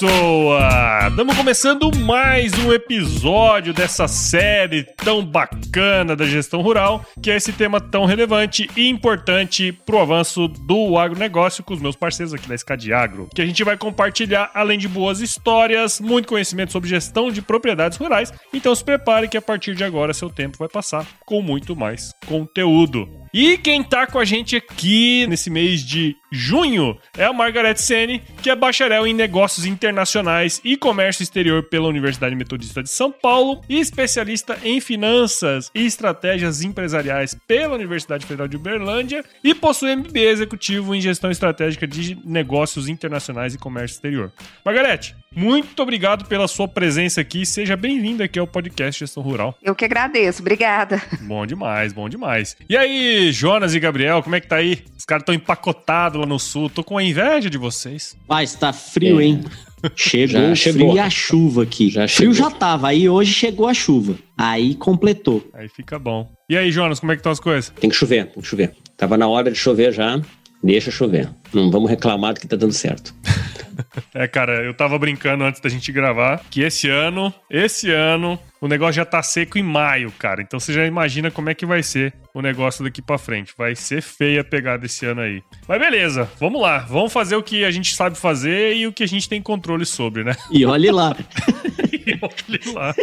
Pessoa? Estamos começando mais um episódio dessa série tão bacana da gestão rural, que é esse tema tão relevante e importante para o avanço do agronegócio com os meus parceiros aqui da Escadiagro, que a gente vai compartilhar, além de boas histórias, muito conhecimento sobre gestão de propriedades rurais. Então se prepare que a partir de agora seu tempo vai passar com muito mais conteúdo. E quem tá com a gente aqui nesse mês de junho é a Margaret Sene, que é bacharel em negócios internacionais e comércio exterior pela Universidade Metodista de São Paulo e especialista em finanças e estratégias empresariais pela Universidade Federal de Uberlândia e possui MBA executivo em gestão estratégica de negócios internacionais e comércio exterior. Margarete, muito obrigado pela sua presença aqui. Seja bem-vinda aqui ao podcast Gestão Rural. Eu que agradeço, obrigada. Bom demais, bom demais. E aí, Jonas e Gabriel, como é que tá aí? Os caras estão empacotados lá no sul. Tô com a inveja de vocês. Mas tá frio, hein? Chegou Já chegou. frio e a chuva aqui. Já frio já tava, aí hoje chegou a chuva. Aí completou. Aí fica bom. E aí, Jonas, como é que estão as coisas? Tem que chover, tem que chover. Tava na hora de chover já, deixa chover. Não vamos reclamar do que tá dando certo. É, cara, eu tava brincando antes da gente gravar que esse ano, esse ano, o negócio já tá seco em maio, cara. Então você já imagina como é que vai ser o negócio daqui pra frente. Vai ser feia a pegada esse ano aí. Mas beleza, vamos lá. Vamos fazer o que a gente sabe fazer e o que a gente tem controle sobre, né? E olhe lá. E olhe lá.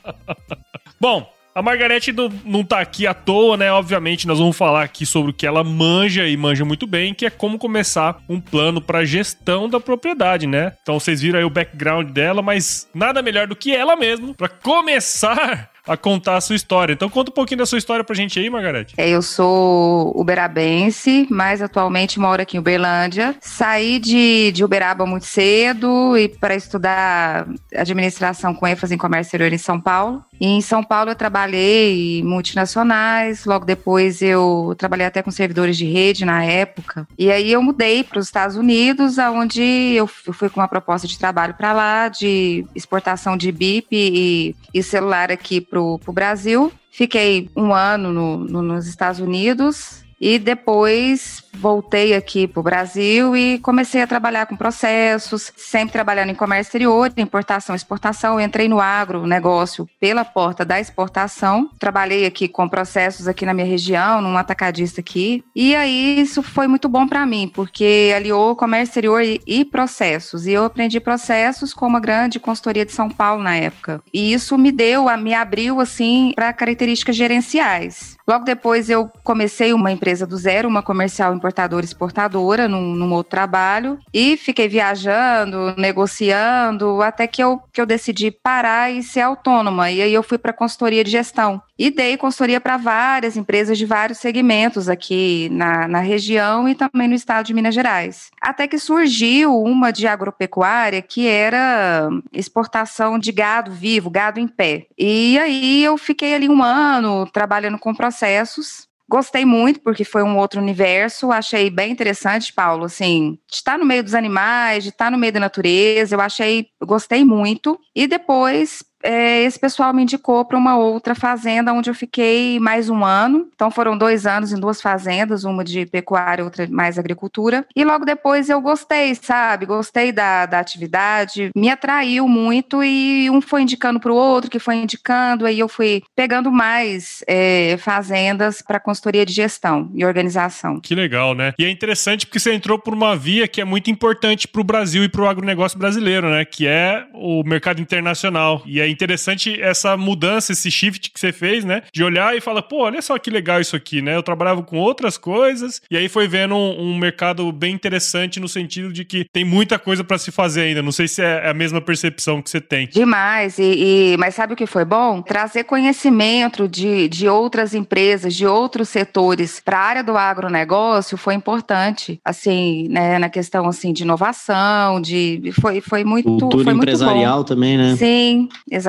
Bom, a Margarete não, tá aqui à toa, né? Obviamente, nós vamos falar aqui sobre o que ela manja e manja muito bem, que é como começar um plano para gestão da propriedade, né? Então vocês viram aí o background dela, mas nada melhor do que ela mesma para começar a contar a sua história. Então conta um pouquinho da sua história pra gente aí, Margarete. É, eu sou uberabense, mas atualmente moro aqui em Uberlândia. Saí de, de Uberaba muito cedo e para estudar administração com ênfase em comércio exterior em São Paulo. E em São Paulo eu trabalhei em multinacionais, logo depois eu trabalhei até com servidores de rede na época. E aí eu mudei para os Estados Unidos, aonde eu fui com uma proposta de trabalho para lá, de exportação de BIP e, e celular aqui para o Brasil. Fiquei um ano no- no- nos Estados Unidos e depois voltei aqui para o Brasil e comecei a trabalhar com processos, sempre trabalhando em comércio exterior, importação exportação. Eu entrei no agro, negócio, pela porta da exportação. Trabalhei aqui com processos aqui na minha região, num atacadista aqui. E aí isso foi muito bom para mim, porque aliou comércio exterior e, e processos. E eu aprendi processos com uma grande consultoria de São Paulo na época. E isso me deu, me abriu assim para características gerenciais. Logo depois eu comecei uma empresa do zero, uma comercial importadora e exportadora, num, num outro trabalho, e fiquei viajando, negociando, até que eu, que eu decidi parar e ser autônoma. E aí eu fui para consultoria de gestão. E dei consultoria para várias empresas de vários segmentos aqui na, na região e também no estado de Minas Gerais. Até que surgiu uma de agropecuária que era exportação de gado vivo, gado em pé. E aí eu fiquei ali um ano trabalhando com processos. Gostei muito, porque foi um outro universo. Achei bem interessante, Paulo, assim, de estar no meio dos animais, de estar no meio da natureza. Eu achei, gostei muito. E depois, é, esse pessoal me indicou para uma outra fazenda, onde eu fiquei mais um ano. Então, foram dois anos em duas fazendas, uma de pecuária, outra mais agricultura. E logo depois eu gostei, sabe? Gostei da, da atividade, me atraiu muito e um foi indicando para o outro, que foi indicando, aí eu fui pegando mais é, fazendas para consultoria de gestão e organização. Que legal, né? E é interessante porque você entrou por uma via que é muito importante pro Brasil e pro agronegócio brasileiro, né? Que é o mercado internacional. E é interessante essa mudança, esse shift que você fez, né? De olhar e falar, pô, olha só que legal isso aqui, né? Eu trabalhava com outras coisas e aí foi vendo um, um mercado bem interessante no sentido de que tem muita coisa para se fazer ainda. Não sei se é a mesma percepção que você tem. Demais. E, e, mas sabe o que foi bom? Trazer conhecimento de, de outras empresas, de outros setores para a área do agronegócio foi importante. Assim, né, na questão assim de inovação, de foi, foi muito Cultura foi muito empresarial bom. também, né? Sim, exatamente.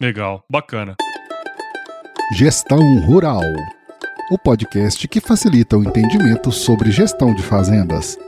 Legal, bacana. Gestão Rural o podcast que facilita o entendimento sobre gestão de fazendas.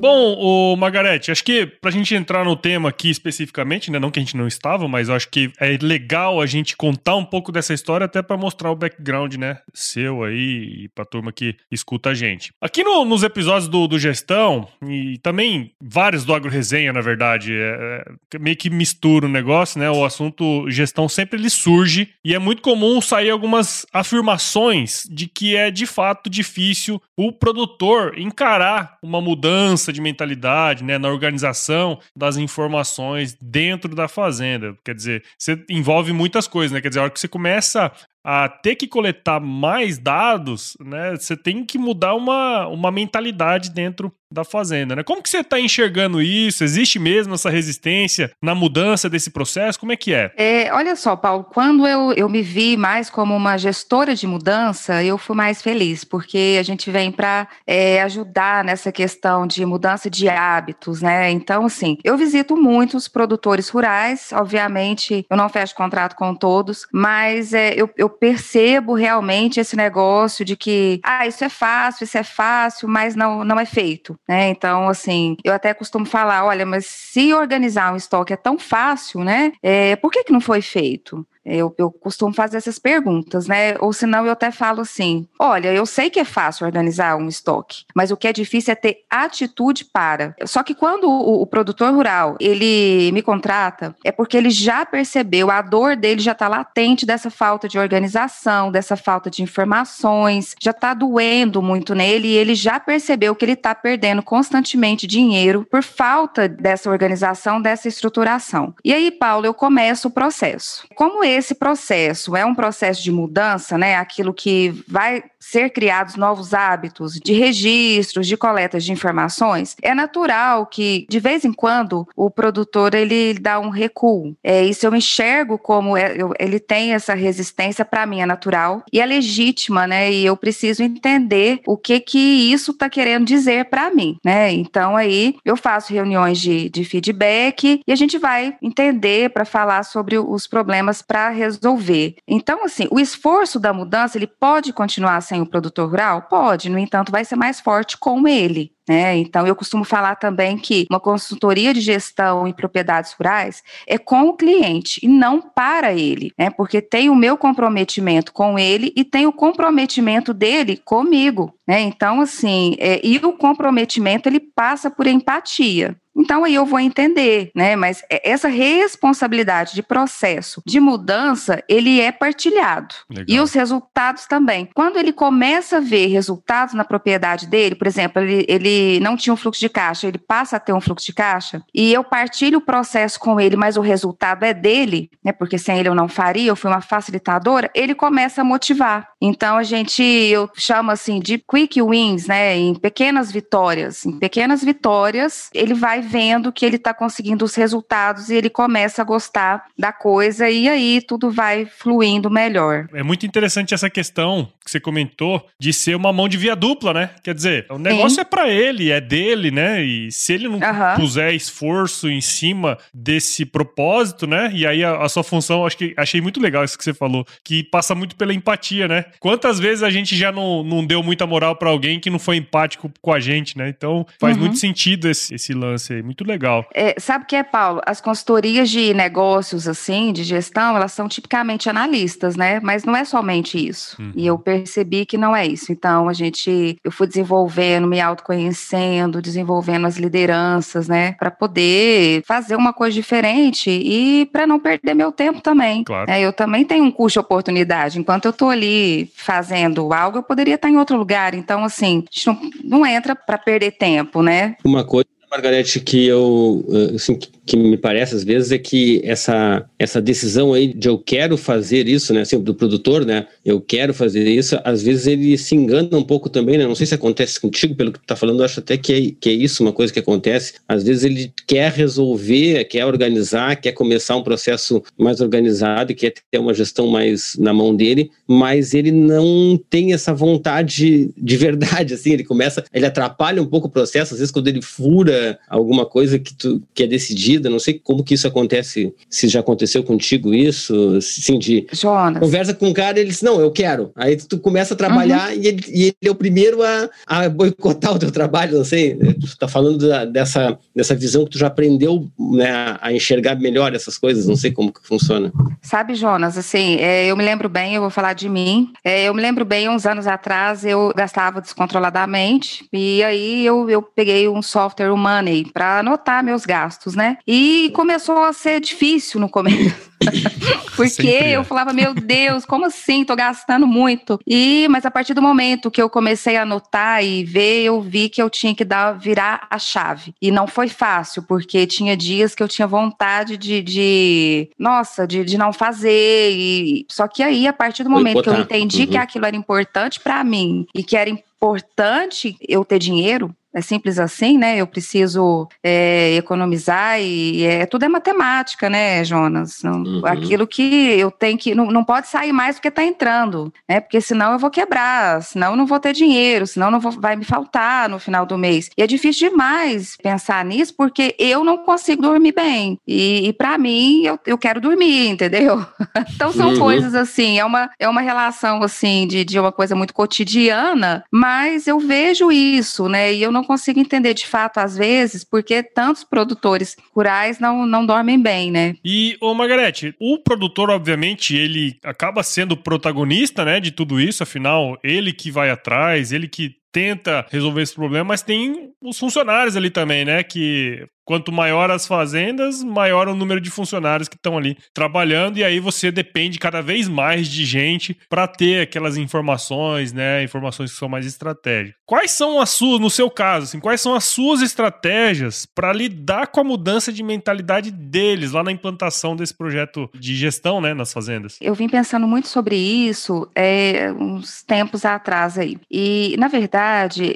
Bom, o Margarete, acho que pra gente entrar no tema aqui especificamente, né, não que a gente não estava, mas acho que é legal a gente contar um pouco dessa história até para mostrar o background, né, seu aí e pra turma que escuta a gente. Aqui no, nos episódios do, do, Gestão e também vários do Agro Resenha, na verdade, é, é, meio que mistura o negócio, né, o assunto gestão sempre ele surge e é muito comum sair algumas afirmações de que é de fato difícil o produtor encarar uma mudança mudança de mentalidade, né, na organização das informações dentro da fazenda. Quer dizer, você envolve muitas coisas, né? Quer dizer, a hora que você começa a ter que coletar mais dados, né, você tem que mudar uma, uma mentalidade dentro da fazenda, né? Como que você está enxergando isso? Existe mesmo essa resistência na mudança desse processo? Como é que é? é olha só, Paulo, quando eu, eu me vi mais como uma gestora de mudança, eu fui mais feliz, porque a gente vem para é, ajudar nessa questão de mudança de hábitos, né? Então, assim, eu visito muitos produtores rurais, obviamente, eu não fecho contrato com todos, mas é, eu, eu percebo realmente esse negócio de que, ah, isso é fácil, isso é fácil, mas não, não é feito. Né? Então, assim, eu até costumo falar, olha, mas se organizar um estoque é tão fácil, né? É, por que, que não foi feito? Eu, eu costumo fazer essas perguntas, né? Ou senão eu até falo assim: olha, eu sei que é fácil organizar um estoque, mas o que é difícil é ter atitude para. Só que quando o, o produtor rural ele me contrata, é porque ele já percebeu, a dor dele já está latente dessa falta de organização, dessa falta de informações, já está doendo muito nele e ele já percebeu que ele está perdendo constantemente dinheiro por falta dessa organização, dessa estruturação. E aí, Paulo, eu começo o processo. Como esse processo é um processo de mudança, né? Aquilo que vai ser criados novos hábitos de registros, de coletas de informações, é natural que de vez em quando o produtor ele dá um recuo. É, isso eu enxergo como é, ele tem essa resistência para mim é natural e é legítima, né? E eu preciso entender o que que isso está querendo dizer para mim, né? Então aí eu faço reuniões de, de feedback e a gente vai entender para falar sobre os problemas resolver. Então assim, o esforço da mudança ele pode continuar sem o produtor rural? Pode, no entanto, vai ser mais forte com ele. Né? Então, eu costumo falar também que uma consultoria de gestão em propriedades rurais é com o cliente e não para ele, né? porque tem o meu comprometimento com ele e tem o comprometimento dele comigo. Né? Então, assim, é, e o comprometimento ele passa por empatia. Então aí eu vou entender, né? Mas essa responsabilidade de processo de mudança, ele é partilhado. Legal. E os resultados também. Quando ele começa a ver resultados na propriedade dele, por exemplo, ele, ele não tinha um fluxo de caixa, ele passa a ter um fluxo de caixa, e eu partilho o processo com ele, mas o resultado é dele, né? Porque sem ele eu não faria, eu fui uma facilitadora, ele começa a motivar. Então a gente, eu chamo assim de quick wins, né? Em pequenas vitórias. Em pequenas vitórias, ele vai vendo que ele está conseguindo os resultados e ele começa a gostar da coisa e aí tudo vai fluindo melhor. É muito interessante essa questão que você comentou de ser uma mão de via dupla, né? Quer dizer, o negócio Sim. é para ele, é dele, né? E se ele não uhum. puser esforço em cima desse propósito, né? E aí a, a, sua função, acho que achei muito legal isso que você falou, que passa muito pela empatia, né? Quantas vezes a gente já não, não deu muita moral para alguém que não foi empático com a gente, né? Então faz uhum. muito sentido esse, esse lance aí muito legal. É, sabe o que é, Paulo? As consultorias de negócios, assim, de gestão, elas são tipicamente analistas, né? Mas não é somente isso. Uhum. E eu percebi que não é isso. Então, a gente, eu fui desenvolvendo, me autoconhecendo, desenvolvendo as lideranças, né? Para poder fazer uma coisa diferente e para não perder meu tempo também. Claro. É, eu também tenho um custo de oportunidade. Enquanto eu tô ali fazendo algo, eu poderia estar em outro lugar. Então, assim, a gente não, não entra para perder tempo, né? Uma coisa Margarete, que eu, assim, que me parece às vezes é que essa, essa decisão aí de eu quero fazer isso, né, assim, do produtor, né, eu quero fazer isso, às vezes ele se engana um pouco também, né, não sei se acontece contigo, pelo que tu tá falando, eu acho até que é, que é isso, uma coisa que acontece, às vezes ele quer resolver, quer organizar, quer começar um processo mais organizado, quer ter uma gestão mais na mão dele, mas ele não tem essa vontade de verdade, assim, ele começa, ele atrapalha um pouco o processo, às vezes quando ele fura alguma coisa que, tu, que é decidida, não sei como que isso acontece, se já aconteceu contigo isso, assim, de Jonas. conversa com um cara, ele diz, não, eu quero, aí tu começa a trabalhar uhum. e, ele, e, ele, é o primeiro a, a boicotar o teu trabalho, não sei, tu tá falando da, dessa, dessa visão que tu já aprendeu, né, a enxergar melhor essas coisas, não sei como que funciona. Sabe, Jonas, assim, é, eu me lembro bem, eu vou falar de mim, é, eu me lembro bem, uns anos atrás, eu gastava descontroladamente, e aí eu, eu peguei um software, o Money, para anotar meus gastos, né? E começou a ser difícil no começo. Porque é. eu falava, meu Deus, como assim? Tô gastando muito. E, mas a partir do momento que eu comecei a anotar e ver, eu vi que eu tinha que dar, virar a chave. E não foi fácil, porque tinha dias que eu tinha vontade de, de nossa, de, de não fazer. E, só que aí, a partir do momento que eu entendi uhum. que aquilo era importante para mim e que era importante eu ter dinheiro, é simples assim, né? Eu preciso é, economizar e é, tudo é matemática, né, Jonas? Não, uhum. Aquilo que eu tenho que. Não, não pode sair mais porque está entrando, né? Porque senão eu vou quebrar, senão eu não vou ter dinheiro, senão não vou, vai me faltar no final do mês. E é difícil demais pensar nisso porque eu não consigo dormir bem. E, e para mim, eu, eu quero dormir, entendeu? então são uhum. coisas assim, é uma, é uma relação assim de, de uma coisa muito cotidiana, mas eu vejo isso, né? E eu não não consigo entender de fato, às vezes, porque tantos produtores rurais não, não dormem bem, né? E, ô Margarete, o produtor, obviamente, ele acaba sendo protagonista, né, de tudo isso, afinal, ele que vai atrás, ele que tenta resolver esse problema, mas tem os funcionários ali também, né? Que quanto maior as fazendas, maior o número de funcionários que estão ali trabalhando, e aí você depende cada vez mais de gente para ter aquelas informações, né? Informações que são mais estratégicas. Quais são as suas, no seu caso, assim, quais são as suas estratégias para lidar com a mudança de mentalidade deles lá na implantação desse projeto de gestão, né, nas fazendas? Eu vim pensando muito sobre isso é, uns tempos atrás aí. E, na verdade,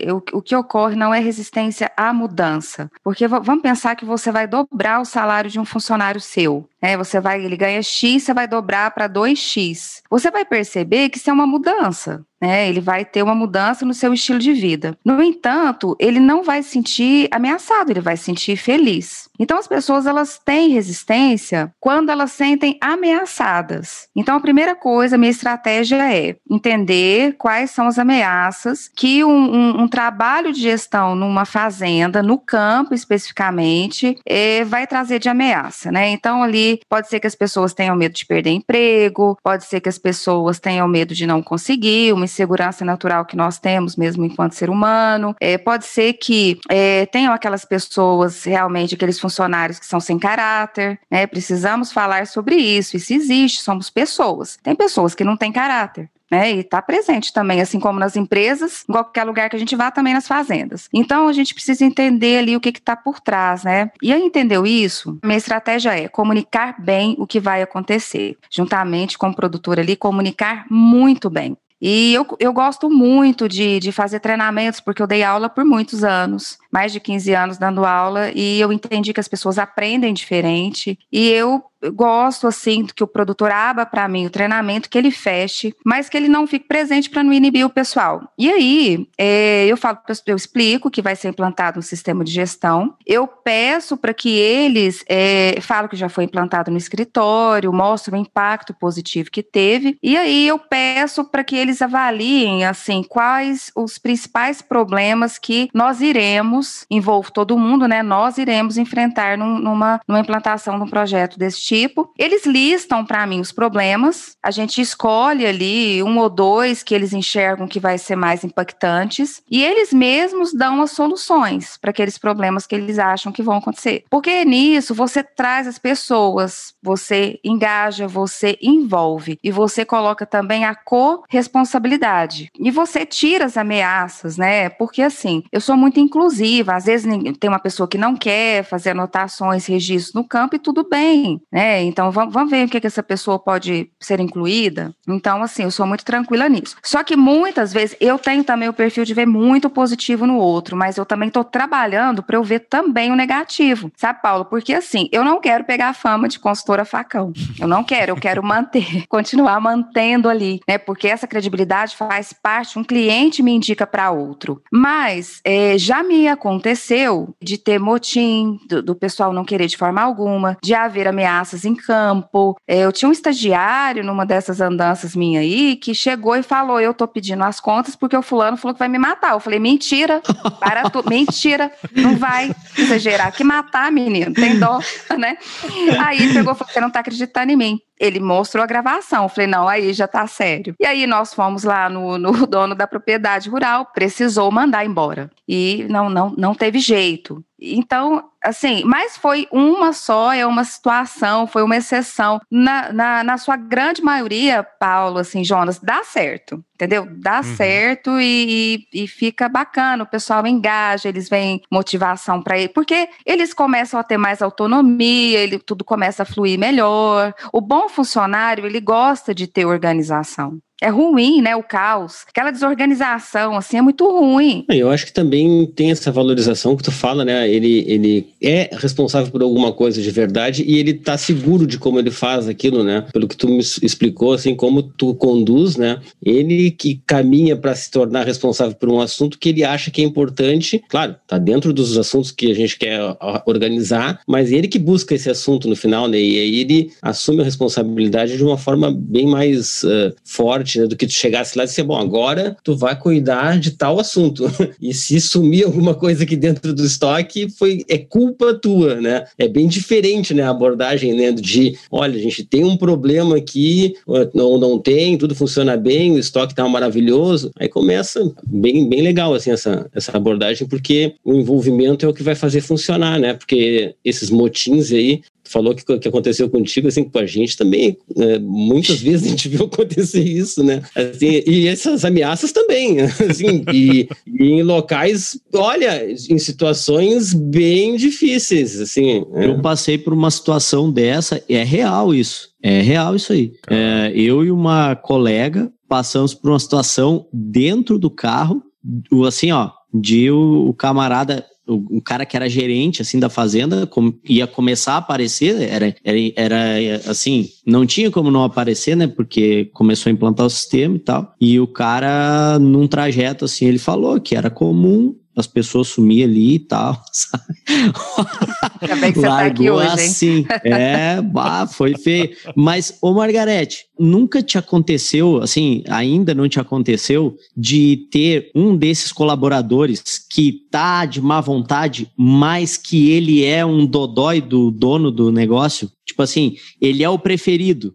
eu, o que ocorre não é resistência à mudança. Porque vamos pensar que você vai dobrar o salário de um funcionário seu. Né? Você vai, ele ganha X, você vai dobrar para 2X. Você vai perceber que isso é uma mudança né? Ele vai ter uma mudança no seu estilo de vida. No entanto, ele não vai se sentir ameaçado, ele vai se sentir feliz. Então as pessoas elas têm resistência quando elas sentem ameaçadas. Então a primeira coisa, a minha estratégia é entender quais são as ameaças que um, um, um trabalho de gestão numa fazenda, no campo especificamente, é, vai trazer de ameaça, né? Então ali pode ser que as pessoas tenham medo de perder emprego, pode ser que as pessoas tenham medo de não conseguir uma insegurança natural que nós temos, mesmo enquanto ser humano. É, pode ser que é, tenham aquelas pessoas, realmente, aqueles funcionários que são sem caráter, né? Precisamos falar sobre isso. Isso existe, somos pessoas. Tem pessoas que não têm caráter. Né, e está presente também, assim como nas empresas, em qualquer lugar que a gente vá, também nas fazendas. Então a gente precisa entender ali o que está por trás, né? E aí entendeu isso? Minha estratégia é comunicar bem o que vai acontecer, juntamente com o produtor ali, comunicar muito bem. E eu, eu gosto muito de, de fazer treinamentos, porque eu dei aula por muitos anos, mais de 15 anos dando aula, e eu entendi que as pessoas aprendem diferente. E eu gosto assim que o produtor abra para mim o treinamento, que ele feche, mas que ele não fique presente para não inibir o pessoal. E aí é, eu falo, eu explico que vai ser implantado um sistema de gestão. Eu peço para que eles é, falo que já foi implantado no escritório, mostro o impacto positivo que teve. E aí eu peço para que eles avaliem assim quais os principais problemas que nós iremos, envolve todo mundo, né? Nós iremos enfrentar num, numa, numa implantação de um projeto desse tipo. Eles listam para mim os problemas, a gente escolhe ali um ou dois que eles enxergam que vai ser mais impactantes e eles mesmos dão as soluções para aqueles problemas que eles acham que vão acontecer. Porque nisso você traz as pessoas, você engaja, você envolve e você coloca também a corresponsabilidade. E você tira as ameaças, né? Porque assim, eu sou muito inclusiva arquiva, às vezes tem uma pessoa que não quer fazer anotações, registros no campo e tudo bem, né? Então vamos, vamos ver o que, que essa pessoa pode ser incluída. Então, assim, eu sou muito tranquila nisso. Só que muitas vezes eu tenho também o perfil de ver muito positivo no outro, mas eu também estou trabalhando para eu ver também o negativo, sabe, Paulo? Porque assim, eu não quero pegar a fama de consultora facão. Eu não quero, eu quero manter, continuar mantendo ali, né? Porque essa credibilidade faz parte, um cliente me indica para outro. Mas é, já me aconteceu de ter motim, do, do, pessoal não querer de forma alguma, de haver ameaças em campo. É, eu tinha um estagiário numa dessas andanças minha aí que chegou e falou: Eu tô pedindo as contas porque o fulano falou que vai me matar. Eu falei: Mentira, para mentira, não vai exagerar. Que matar, menino, tem dó, né? Aí ele pegou e falou: Você não tá acreditando em mim ele mostrou a gravação. Eu falei, não, aí já tá sério. E aí nós fomos lá no, no dono da propriedade rural, precisou mandar embora. E não, não, não teve jeito. Então, assim, mas foi uma só, é uma situação, foi uma exceção. Na, na, na sua grande maioria, Paulo, assim, Jonas, dá certo, entendeu? Dá uhum. certo e, e, e, fica bacana, o pessoal engaja, eles veem motivação para ele, porque eles começam a ter mais autonomia, ele, tudo começa a fluir melhor. O bom funcionário, ele gosta de ter organização é ruim, né? O caos, aquela desorganização, assim, é muito ruim. Eu acho que também tem essa valorização que tu fala, né? Ele, ele é responsável por alguma coisa de verdade e ele tá seguro de como ele faz aquilo, né? Pelo que tu me explicou, assim, como tu conduz, né? Ele que caminha para se tornar responsável por um assunto que ele acha que é importante, claro, tá dentro dos assuntos que a gente quer organizar, mas ele que busca esse assunto no final, né? E aí ele assume a responsabilidade de uma forma bem mais uh, forte forte, né, do que tu chegasse lá e dizer, bom, agora tu vai cuidar de tal assunto. e se sumir alguma coisa aqui dentro do estoque, foi, é culpa tua, né? É bem diferente, né, a abordagem, né, de, olha, a gente tem um problema aqui, ou não tem, tudo funciona bem, o estoque tá maravilhoso. Aí começa bem, bem legal, assim, essa, essa abordagem, porque o envolvimento é o que vai fazer funcionar, né? Porque esses motins aí falou que, que aconteceu contigo, assim, com a gente também, né? muitas vezes a gente viu acontecer isso, né? Assim, e essas ameaças também, assim, e, e, em locais, olha, em situações bem difíceis, assim. É. Eu passei por uma situação dessa, é real isso, é real isso aí. É, eu e uma colega passamos por uma situação dentro do carro, assim, ó, de o, o camarada o, o, cara que era gerente assim da fazenda com, ia começar a aparecer, era, era, era assim, não tinha como não aparecer, né? Porque começou a implantar o sistema e tal. E o cara, num trajeto assim, ele falou que era comum as pessoas sumiam ali e tal, sabe? Ainda bem que você tá aqui hoje, assim. É, bah, foi feio. Mas, ô Margarete, nunca te aconteceu, assim, ainda não te aconteceu, de ter um desses colaboradores que tá de má vontade, mas que ele é um dodói do dono do negócio? Tipo assim, ele é o preferido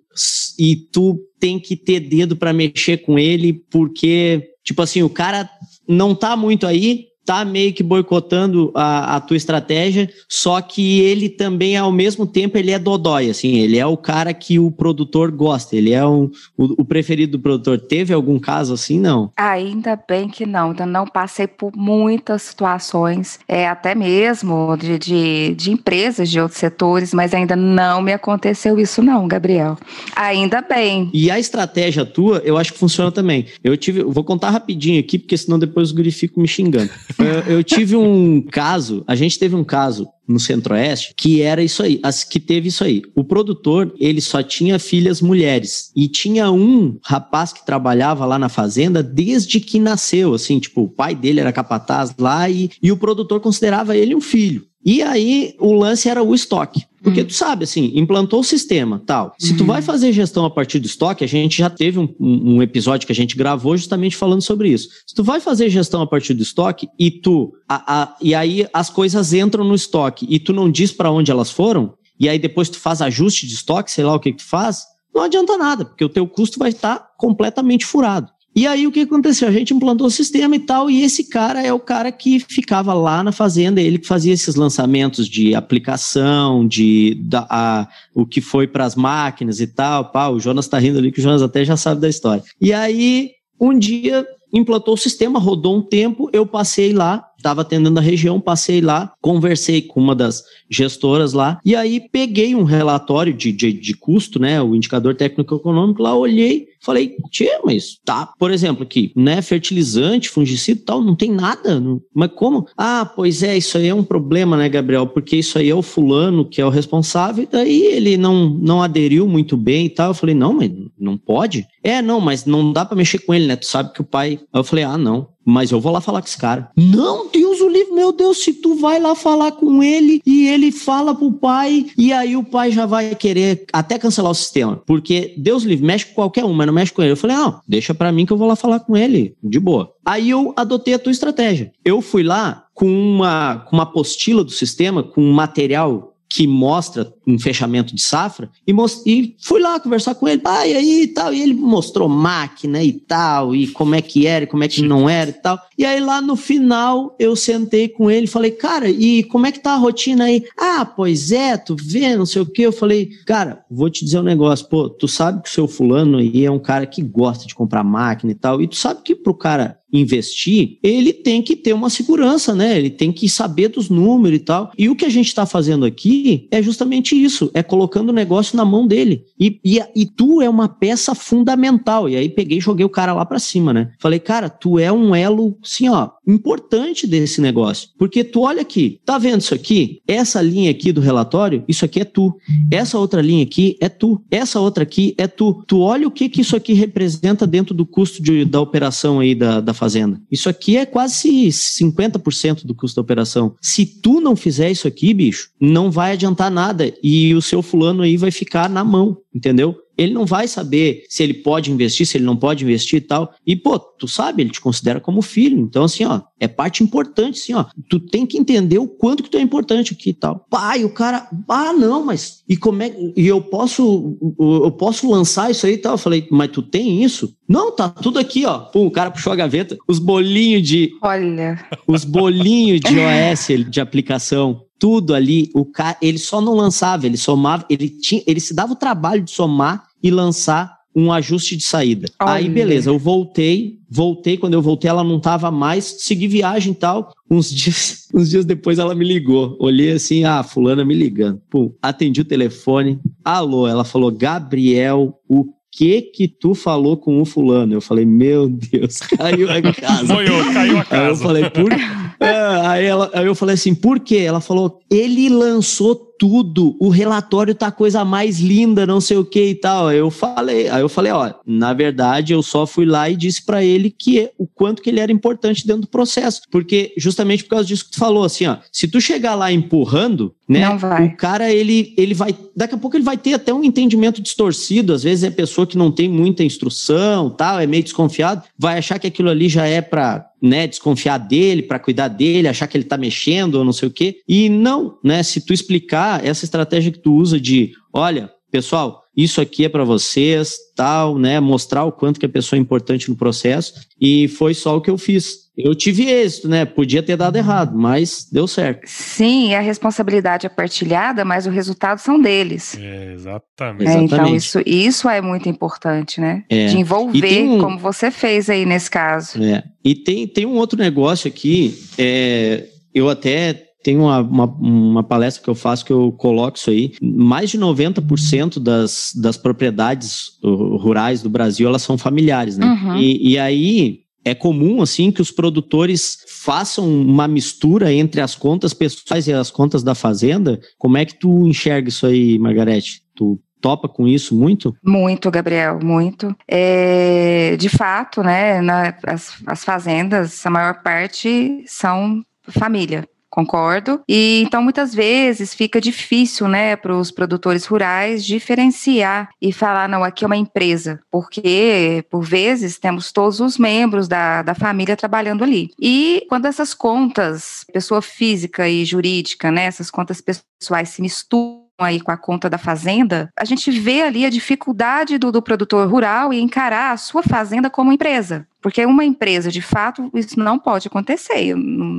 e tu tem que ter dedo para mexer com ele porque, tipo assim, o cara não tá muito aí, tá meio que boicotando a, a, tua estratégia, só que ele também, ao mesmo tempo, ele é dodói, assim, ele é o cara que o produtor gosta, ele é um, o, o preferido do produtor. Teve algum caso assim, não? Ainda bem que não, ainda não passei por muitas situações, é, até mesmo de, de, de empresas de outros setores, mas ainda não me aconteceu isso não, Gabriel. Ainda bem. E a estratégia tua, eu acho que funciona também. Eu tive, vou contar rapidinho aqui, porque senão depois os guri ficam me xingando. eu, eu tive um caso, a gente teve um caso no Centro-Oeste, que era isso aí, as que teve isso aí. O produtor, ele só tinha filhas mulheres e tinha um rapaz que trabalhava lá na fazenda desde que nasceu, assim, tipo, o pai dele era capataz lá e, e o produtor considerava ele um filho. E aí o lance era o estoque. Porque uhum. tu sabe, assim, implantou o sistema, tal. Se tu uhum. vai fazer gestão a partir do estoque, a gente já teve um, um, episódio que a gente gravou justamente falando sobre isso. Se tu vai fazer gestão a partir do estoque e tu, a, a, e aí as coisas entram no estoque e tu não diz para onde elas foram, e aí depois tu faz ajuste de estoque, sei lá o que, que tu faz, não adianta nada, porque o teu custo vai estar completamente furado. E aí o que aconteceu? A gente implantou o sistema e tal, e esse cara é o cara que ficava lá na fazenda, ele que fazia esses lançamentos de aplicação, de da, a, o que foi para as máquinas e tal. Pá, o Jonas está rindo ali, que o Jonas até já sabe da história. E aí, um dia implantou o sistema, rodou um tempo, eu passei lá estava atendendo a região, passei lá, conversei com uma das gestoras lá, e aí peguei um relatório de, de, de custo, né, o indicador técnico-econômico lá, olhei, falei, tia, mas tá, por exemplo, aqui, né, fertilizante, fungicida tal, não tem nada, não, mas como? Ah, pois é, isso aí é um problema, né, Gabriel, porque isso aí é o fulano que é o responsável, e daí ele não, não aderiu muito bem e tal, eu falei, não, mas não pode? É, não, mas não dá para mexer com ele, né, tu sabe que o pai, aí eu falei, ah, não, mas eu vou lá falar com esse cara. Não, Deus o livre, meu Deus, se tu vai lá falar com ele e ele fala pro pai, e aí o pai já vai querer até cancelar o sistema. Porque Deus livre, mexe com qualquer um, mas não mexe com ele. Eu falei, não, deixa pra mim que eu vou lá falar com ele, de boa. Aí eu adotei a tua estratégia. Eu fui lá com uma, com uma apostila do sistema, com um material que mostra um fechamento de safra e, e fui lá conversar com ele, ah, e aí e tal, e ele mostrou máquina e tal, e como é que era, e como é que não era e tal. E aí lá no final eu sentei com ele falei, cara, e como é que tá a rotina aí? Ah, pois é, tu vê, não sei o que. Eu falei, cara, vou te dizer um negócio, pô, tu sabe que o seu fulano aí é um cara que gosta de comprar máquina e tal, e tu sabe que pro cara investir, ele tem que ter uma segurança, né? Ele tem que saber dos números e tal. E o que a gente está fazendo aqui é justamente isso, é colocando o negócio na mão dele. E, e, e tu é uma peça fundamental. E aí peguei e joguei o cara lá para cima, né? Falei, cara, tu é um elo, assim, ó, importante desse negócio. Porque tu olha aqui, tá vendo isso aqui? Essa linha aqui do relatório, isso aqui é tu. Essa outra linha aqui é tu. Essa outra aqui é tu. Tu olha o que que isso aqui representa dentro do custo de, da operação aí da, da fazenda. Isso aqui é quase 50% do custo da operação. Se tu não fizer isso aqui, bicho, não vai adiantar nada e o seu fulano aí vai ficar na mão, entendeu? Ele não vai saber se ele pode investir, se ele não pode investir e tal. E, pô, tu sabe, ele te considera como filho. Então, assim, ó, é parte importante, assim, ó. Tu tem que entender o quanto que tu é importante aqui e tal. Pai, o cara, ah, não, mas e como é e eu posso eu posso lançar isso aí e tal? Eu falei, mas tu tem isso? Não, tá tudo aqui, ó. Pum, o cara puxou a gaveta, os bolinhos de Olha. Os bolinhos de OS de aplicação tudo ali, o cara, ele só não lançava, ele somava, ele tinha, ele se dava o trabalho de somar e lançar um ajuste de saída. Olha. Aí, beleza, eu voltei, voltei, quando eu voltei ela não estava mais, segui viagem e tal, uns dias, uns dias depois ela me ligou, olhei assim, ah, fulana me ligando, pum, atendi o telefone, alô, ela falou, Gabriel, o que que tu falou com o fulano? Eu falei, meu Deus, caiu a casa. Moiou, caiu a casa. Aí eu falei, por... É, aí, ela, aí eu falei assim, por quê? Ela falou, ele lançou tudo, o relatório tá a coisa mais linda, não sei o que e tal. Aí eu falei, aí eu falei, ó, na verdade eu só fui lá e disse para ele que o quanto que ele era importante dentro do processo, porque justamente por causa disso que tu falou, assim, ó, se tu chegar lá empurrando, né, o cara ele ele vai, daqui a pouco ele vai ter até um entendimento distorcido, às vezes é pessoa que não tem muita instrução, tal, é meio desconfiado, vai achar que aquilo ali já é para né, desconfiar dele, para cuidar dele, achar que ele está mexendo ou não sei o quê. E não, né? Se tu explicar essa estratégia que tu usa de, olha, pessoal, isso aqui é para vocês, tal, né? Mostrar o quanto que a pessoa é importante no processo. E foi só o que eu fiz. Eu tive êxito, né? Podia ter dado errado, mas deu certo. Sim, a responsabilidade é partilhada, mas o resultado são deles. É, exatamente. É, então, isso, isso é muito importante, né? É. De envolver, um... como você fez aí nesse caso. É. E tem, tem um outro negócio aqui, é, eu até tem uma, uma, uma, palestra que eu faço que eu coloco isso aí. Mais de 90% das, das propriedades rurais do Brasil, elas são familiares, né? Uhum. E, e aí, é comum assim que os produtores façam uma mistura entre as contas pessoais e as contas da fazenda. Como é que tu enxerga isso aí, Margarete? Tu topa com isso muito? Muito, Gabriel, muito. É, de fato, né, na, as, as fazendas, a maior parte são família. Concordo. E então muitas vezes fica difícil, né, para os produtores rurais diferenciar e falar não, aqui é uma empresa, porque por vezes temos todos os membros da, da família trabalhando ali. E quando essas contas, pessoa física e jurídica, né, essas contas pessoais se misturam aí com a conta da fazenda, a gente vê ali a dificuldade do, do produtor rural em encarar a sua fazenda como empresa. Porque uma empresa, de fato, isso não pode acontecer,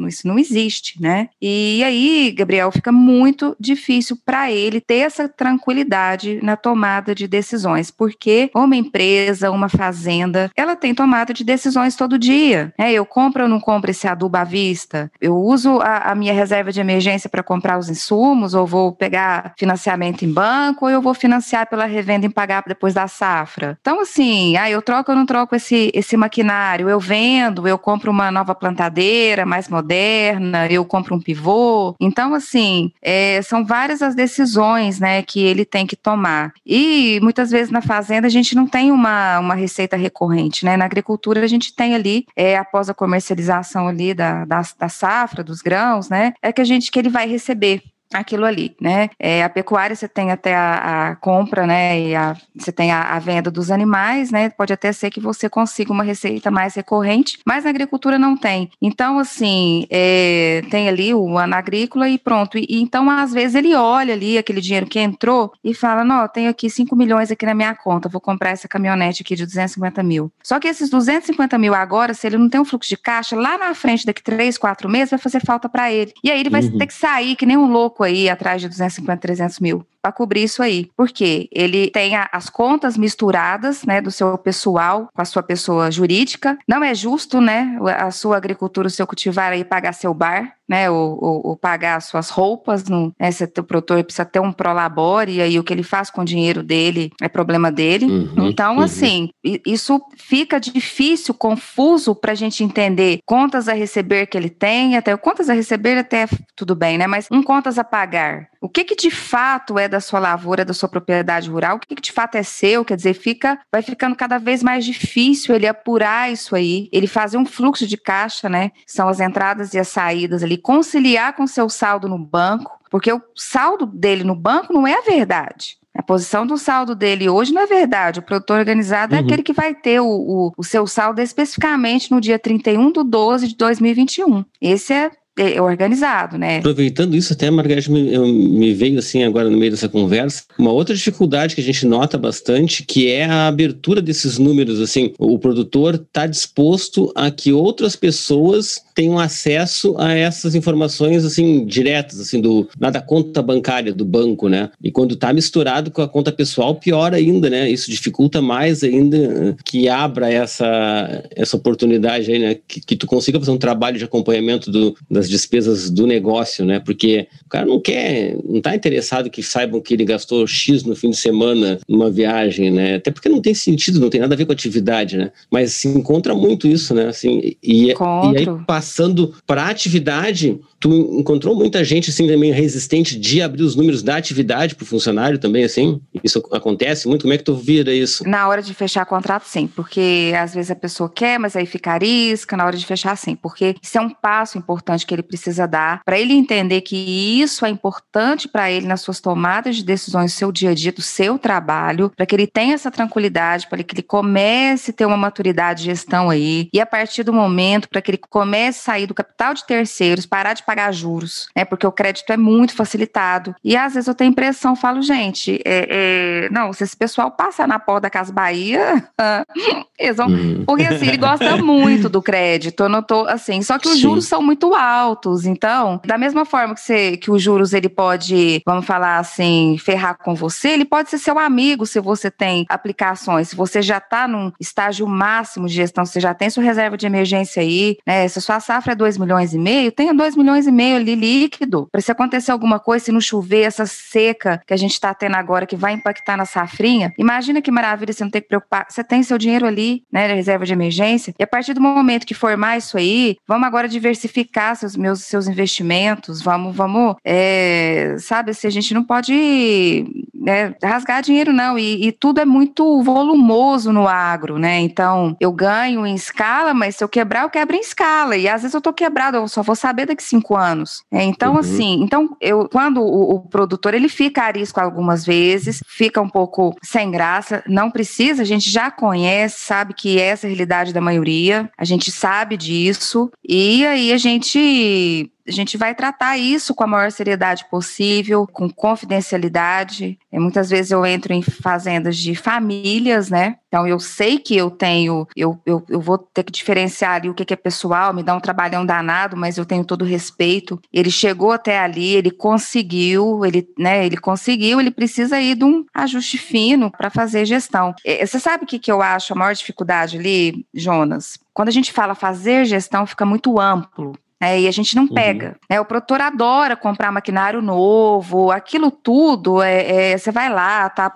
isso não existe, né? E aí, Gabriel, fica muito difícil para ele ter essa tranquilidade na tomada de decisões, porque uma empresa, uma fazenda, ela tem tomada de decisões todo dia. Né? Eu compro ou não compro esse adubo à vista? Eu uso a, a minha reserva de emergência para comprar os insumos, ou vou pegar financiamento em banco, ou eu vou financiar pela revenda e pagar depois da safra. Então, assim, ah, eu troco ou não troco esse, esse maquinário? Eu vendo, eu compro uma nova plantadeira mais moderna, eu compro um pivô. Então, assim, é, são várias as decisões né, que ele tem que tomar. E muitas vezes na fazenda a gente não tem uma, uma receita recorrente, né? Na agricultura a gente tem ali, é, após a comercialização ali da, da, da safra, dos grãos, né? É que a gente que ele vai receber aquilo ali, né? É, a pecuária você tem até a, a compra, né? E a, você tem a, a, venda dos animais, né? Pode até ser que você consiga uma receita mais recorrente, mas na agricultura não tem. Então, assim, é, tem ali o ano agrícola e pronto. E, e, então, às vezes, ele olha ali aquele dinheiro que entrou e fala: Não, tenho aqui 5 milhões aqui na minha conta, vou comprar essa caminhonete aqui de 250 mil. Só que esses 250 mil agora, se ele não tem um fluxo de caixa, lá na frente, daqui 3, 4 meses, vai fazer falta para ele. E aí ele vai uhum. ter que sair que nem um louco aí atrás de 250, 300 mil para cobrir isso aí. Porque ele tem a, as contas misturadas, né, do seu pessoal com a sua pessoa jurídica. Não é justo, né, a sua agricultura, o seu cultivar aí pagar seu bar, né, ou, ou, ou pagar suas roupas. No, né, se o produtor precisa ter um prolabore e aí o que ele faz com o dinheiro dele é problema dele. Uhum, então, uhum. assim, isso fica difícil, confuso para a gente entender contas a receber que ele tem, até contas a receber até tudo bem, né, mas um contas a pagar. O que que de fato é da sua lavoura, da sua propriedade rural, o que, que de fato é seu, quer dizer, fica, vai ficando cada vez mais difícil ele apurar isso aí, ele fazer um fluxo de caixa, né? São as entradas e as saídas ali, conciliar com seu saldo no banco, porque o saldo dele no banco não é a verdade. A posição do saldo dele hoje não é verdade. O produtor organizado é uhum. é aquele que vai ter o, o, o, seu saldo especificamente no dia 31 de 12 de 2021. Esse é organizado, né? Aproveitando isso, até, Margareth, me, me veio assim agora no meio dessa conversa, uma outra dificuldade que a gente nota bastante, que é a abertura desses números, assim, o produtor está disposto a que outras pessoas tenham acesso a essas informações, assim, diretas, assim, do, da conta bancária do banco, né? E quando está misturado com a conta pessoal, pior ainda, né? Isso dificulta mais ainda que abra essa, essa oportunidade aí, né? Que, que tu consiga fazer um trabalho de acompanhamento do, das despesas do negócio, né? Porque o cara não quer, não está interessado que saibam que ele gastou X no fim de semana numa viagem, né? Até porque não tem sentido, não tem nada a ver com atividade, né? Mas se encontra muito isso, né? Assim, e, e aí passando para a atividade, tu encontrou muita gente assim também resistente de abrir os números da atividade para o funcionário também, assim? Isso acontece muito? Como é que tu vira isso? Na hora de fechar contrato, sim, porque às vezes a pessoa quer, mas aí fica arisca, na hora de fechar, sim, porque isso é um passo importante que ele precisa dar para ele entender que isso é importante para ele nas suas tomadas de decisões, seu dia a dia, do seu trabalho, para que ele tenha essa tranquilidade, para que ele comece a ter uma maturidade de gestão aí, e a partir do momento para que ele comece a sair do capital de terceiros, parar de pagar juros, né? Porque o crédito é muito facilitado. E às vezes eu tenho impressão, falo, gente, é, é, não, se esse pessoal passar na porta da Casa Bahia, eles vão. Hum. Porque assim, ele gosta muito do crédito. Eu não tô assim, só que os Sim. juros são muito altos altos. Então, da mesma forma que, você, que os juros ele pode, vamos falar assim, ferrar com você, ele pode ser seu amigo se você tem aplicações. Se você já está num estágio máximo de gestão, você já tem sua reserva de emergência aí, né? Se a sua safra é 2 milhões e meio, tenha 2 milhões e meio ali líquido. Para se acontecer alguma coisa, se não chover, essa seca que a gente está tendo agora, que vai impactar na safrinha, imagina que maravilha você não ter que preocupar. Você tem seu dinheiro ali, né? Reserva de emergência. E a partir do momento que formar isso aí, vamos agora diversificar seus meus seus investimentos, vamos, vamos, é, sabe, se a gente não pode né, rasgar dinheiro não, e, e, tudo é muito volumoso no agro, né, então eu ganho em escala, mas se eu quebrar, eu quebro em escala, e às vezes eu tô quebrado, eu só vou saber daqui cinco anos, é, então uhum. assim, então eu, quando o, o, produtor, ele fica a risco algumas vezes, fica um pouco sem graça, não precisa, a gente já conhece, sabe que essa é a realidade da maioria, a gente sabe disso, e aí a gente a gente vai tratar isso com a maior seriedade possível, com confidencialidade. E muitas vezes eu entro em fazendas de famílias, né? Então eu sei que eu tenho, eu, eu, eu vou ter que diferenciar ali o que, que é pessoal, me dá um trabalhão danado, mas eu tenho todo o respeito. Ele chegou até ali, ele conseguiu, ele, né, ele conseguiu, ele precisa ir de um ajuste fino para fazer gestão. Você sabe o que, que eu acho a maior dificuldade ali, Jonas? Quando a gente fala fazer gestão, fica muito amplo. É, e a gente não uhum. pega. Uhum. Né? O produtor adora comprar maquinário novo, aquilo tudo, é, é, você vai lá, tá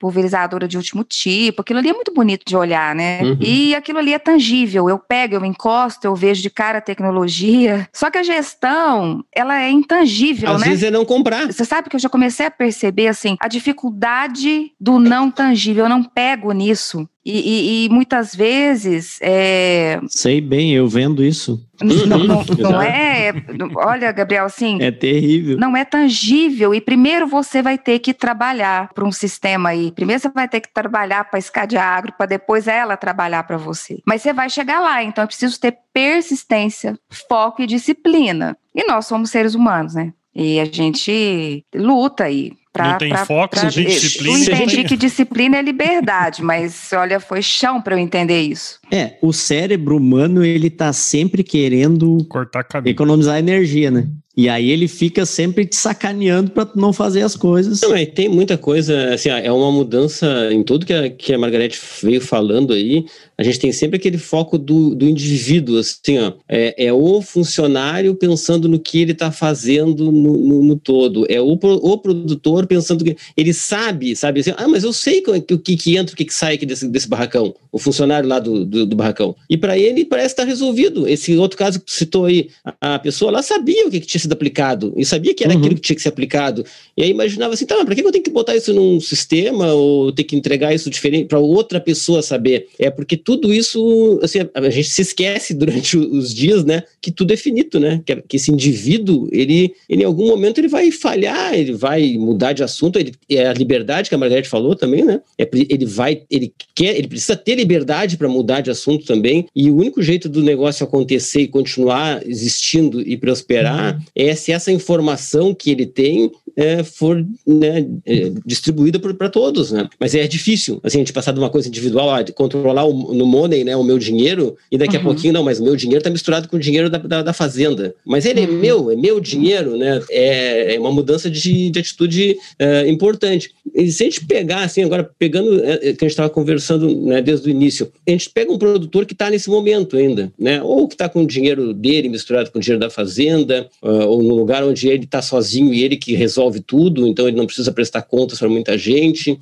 pulverizadora de último tipo, aquilo ali é muito bonito de olhar, né? Uhum. E aquilo ali é tangível, eu pego, eu encosto, eu vejo de cara a tecnologia, só que a gestão, ela é intangível, Às né? Às vezes é não comprar. Você sabe que eu já comecei a perceber, assim, a dificuldade do não tangível, eu não pego nisso. E, e, e, muitas vezes. É... Sei bem, eu vendo isso. Não, não, não é. Olha, Gabriel, assim. É terrível. Não é tangível. E primeiro você vai ter que trabalhar para um sistema aí. Primeiro você vai ter que trabalhar para a Escade Agro, para depois ela trabalhar para você. Mas você vai chegar lá. Então é preciso ter persistência, foco e disciplina. E nós somos seres humanos, né? E a gente luta aí Pra, não tem pra, foco, pra, tem disciplina. Eu entendi que disciplina é liberdade, mas olha, foi chão para eu entender isso. É, o cérebro humano, ele tá sempre querendo cortar economizar energia, né? E aí ele fica sempre te sacaneando para não fazer as coisas. Não, tem muita coisa, assim, é uma mudança em tudo que a, que a Margarete veio falando aí. A gente tem sempre aquele foco do, do indivíduo, assim, ó. É, é o funcionário pensando no que ele está fazendo no, no, no, todo. É o, o produtor pensando que ele sabe, sabe assim, ah, mas eu sei o que, que entra, o que, que sai aqui desse, desse barracão. O funcionário lá do, do, do barracão. E para ele parece estar tá resolvido. Esse outro caso que tu citou aí, a, a pessoa lá sabia o que, que tinha sido aplicado e sabia que era uhum. aquilo que tinha que ser aplicado. E aí imaginava assim, tá, para que eu tenho que botar isso num sistema ou ter que entregar isso diferente para outra pessoa saber? É porque tudo isso, assim, a gente se esquece durante os dias, né, que tudo é finito, né? Que, que esse indivíduo, ele, ele em algum momento ele vai falhar, ele vai mudar de assunto, ele, é a liberdade que a Margarete falou também, né? É, ele vai, ele quer, ele precisa ter liberdade para mudar de assunto também. E o único jeito do negócio acontecer e continuar existindo e prosperar uhum. é se essa informação que ele tem é, for né, é, distribuída para todos, né? Mas é difícil, assim, a gente passar de uma coisa individual, a controlar o, no money, né, o meu dinheiro, e daqui uhum. a pouquinho, não, mas o meu dinheiro está misturado com o dinheiro da, da, da fazenda. Mas ele é uhum. é meu, é meu dinheiro, né? É, é uma mudança de, de atitude é, importante. E se a gente pegar, assim, agora pegando, é, que a gente estava conversando né, desde o início, a gente pega um produtor que está nesse momento ainda, né? Ou que está com o dinheiro dele misturado com o dinheiro da fazenda, uh, ou no lugar onde ele está sozinho e ele que resolve tudo, então ele não precisa prestar contas para muita gente,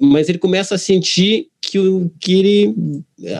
mas ele começa a sentir que, o, que ele,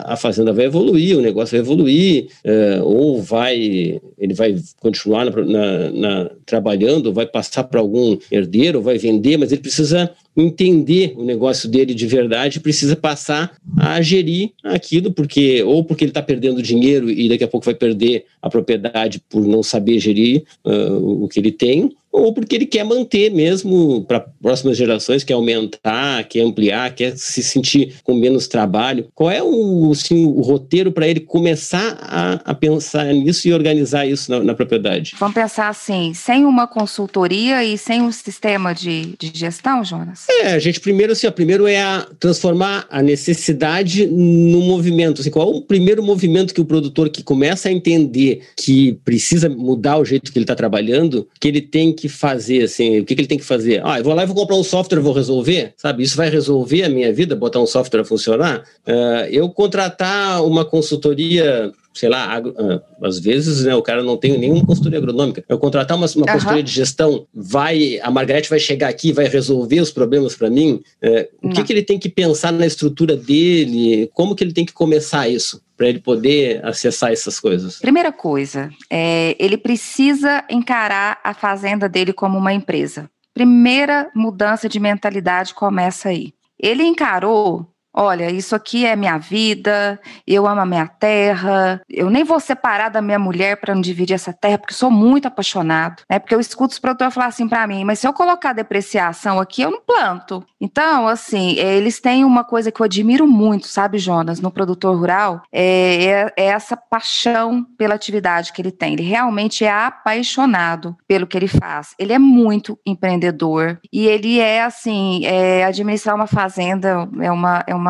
a fazenda vai evoluir, o negócio vai evoluir, é, ou vai ele vai continuar na, na, na, trabalhando, vai passar para algum herdeiro, vai vender, mas ele precisa entender o negócio dele de verdade, precisa passar a gerir aquilo, porque ou porque ele está perdendo dinheiro e daqui a pouco vai perder a propriedade por não saber gerir uh, o que ele tem, ou porque ele quer manter mesmo para próximas gerações, quer aumentar, quer ampliar, quer se sentir com menos trabalho. Qual é o, assim, o roteiro para ele começar a, a, pensar nisso e organizar isso na, na, propriedade? Vamos pensar assim, sem uma consultoria e sem um sistema de, de gestão, Jonas? É, a gente primeiro assim, ó, primeiro é a transformar a necessidade no movimento. Assim, qual é o primeiro movimento que o produtor que começa a entender que precisa mudar o jeito que ele está trabalhando, que ele tem que que fazer, assim, o que, que ele tem que fazer? Ah, eu vou lá e vou comprar um software, vou resolver, sabe? Isso vai resolver a minha vida, botar um software a funcionar? Uh, eu contratar uma consultoria sei lá, agro, uh, às vezes né, o cara não tem nenhuma consultoria agronômica. Eu contratar uma, uma uhum. consultoria de gestão, vai, a Margarete vai chegar aqui vai resolver os problemas para mim. Uh, o que, que ele tem que pensar na estrutura dele? Como que ele tem que começar isso? Para ele poder acessar essas coisas? Primeira coisa, é, ele precisa encarar a fazenda dele como uma empresa. Primeira mudança de mentalidade começa aí. Ele encarou olha, isso aqui é minha vida, eu amo a minha terra, eu nem vou separar da minha mulher para não dividir essa terra, porque sou muito apaixonado, né? Porque eu escuto os produtores falar assim para mim, mas se eu colocar depreciação aqui, eu não planto. Então, assim, eles têm uma coisa que eu admiro muito, sabe, Jonas, no produtor rural, é, é, é essa paixão pela atividade que ele tem. Ele realmente é apaixonado pelo que ele faz. Ele é muito empreendedor e ele é, assim, é, administrar uma fazenda é uma, é uma,